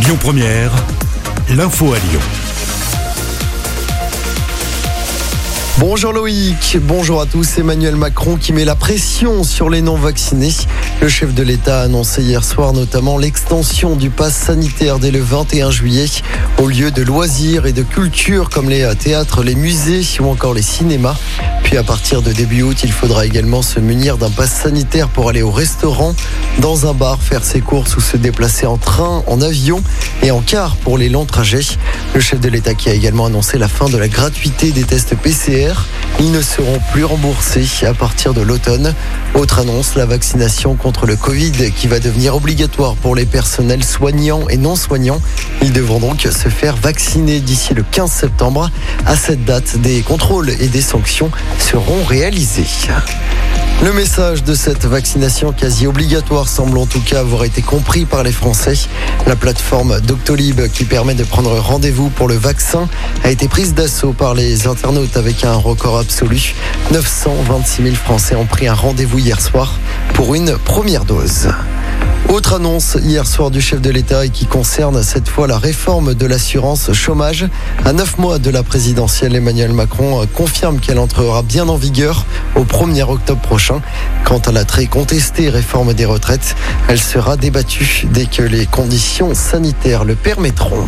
Lyon Première, l'info à Lyon. Bonjour Loïc, bonjour à tous. Emmanuel Macron qui met la pression sur les non-vaccinés. Le chef de l'État a annoncé hier soir notamment l'extension du pass sanitaire dès le 21 juillet au lieu de loisirs et de culture comme les théâtres, les musées ou encore les cinémas. Puis à partir de début août, il faudra également se munir d'un pass sanitaire pour aller au restaurant, dans un bar, faire ses courses ou se déplacer en train, en avion et en car pour les longs trajets. Le chef de l'État qui a également annoncé la fin de la gratuité des tests PCR. Ils ne seront plus remboursés à partir de l'automne. Autre annonce, la vaccination contre le Covid qui va devenir obligatoire pour les personnels soignants et non soignants. Ils devront donc se faire vacciner d'ici le 15 septembre. À cette date, des contrôles et des sanctions seront réalisés. Le message de cette vaccination quasi obligatoire semble en tout cas avoir été compris par les Français. La plateforme Doctolib qui permet de prendre rendez-vous pour le vaccin a été prise d'assaut par les internautes avec un record absolu. 926 000 Français ont pris un rendez-vous hier soir pour une première dose. Autre annonce hier soir du chef de l'État et qui concerne cette fois la réforme de l'assurance chômage. À neuf mois de la présidentielle, Emmanuel Macron confirme qu'elle entrera bien en vigueur au 1er octobre prochain. Quant à la très contestée réforme des retraites, elle sera débattue dès que les conditions sanitaires le permettront.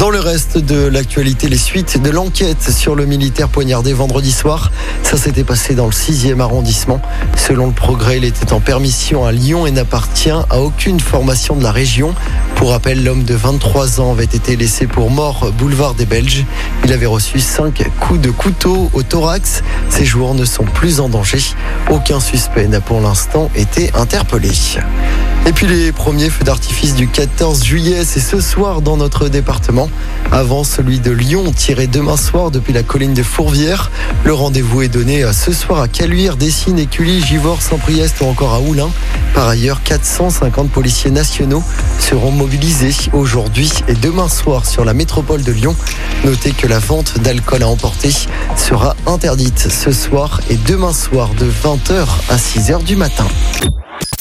Dans le reste de l'actualité, les suites de l'enquête sur le militaire poignardé vendredi soir, ça s'était passé dans le 6e arrondissement. Selon le progrès, il était en permission à Lyon et n'appartient à aucune formation de la région. Pour rappel, l'homme de 23 ans avait été laissé pour mort boulevard des Belges. Il avait reçu 5 coups de couteau au thorax. Ses joueurs ne sont plus en danger. Aucun suspect n'a pour l'instant été interpellé. Et puis les premiers feux d'artifice du 14 juillet, c'est ce soir dans notre département. Avant celui de Lyon, tiré demain soir depuis la colline de Fourvière. Le rendez-vous est donné ce soir à Caluire, Dessines, Écully, Givors, Saint-Priest ou encore à Oulin. Par ailleurs, 450 policiers nationaux seront mobilisés aujourd'hui et demain soir sur la métropole de Lyon. Notez que la vente d'alcool à emporter sera interdite ce soir et demain soir de 20h à 6h du matin.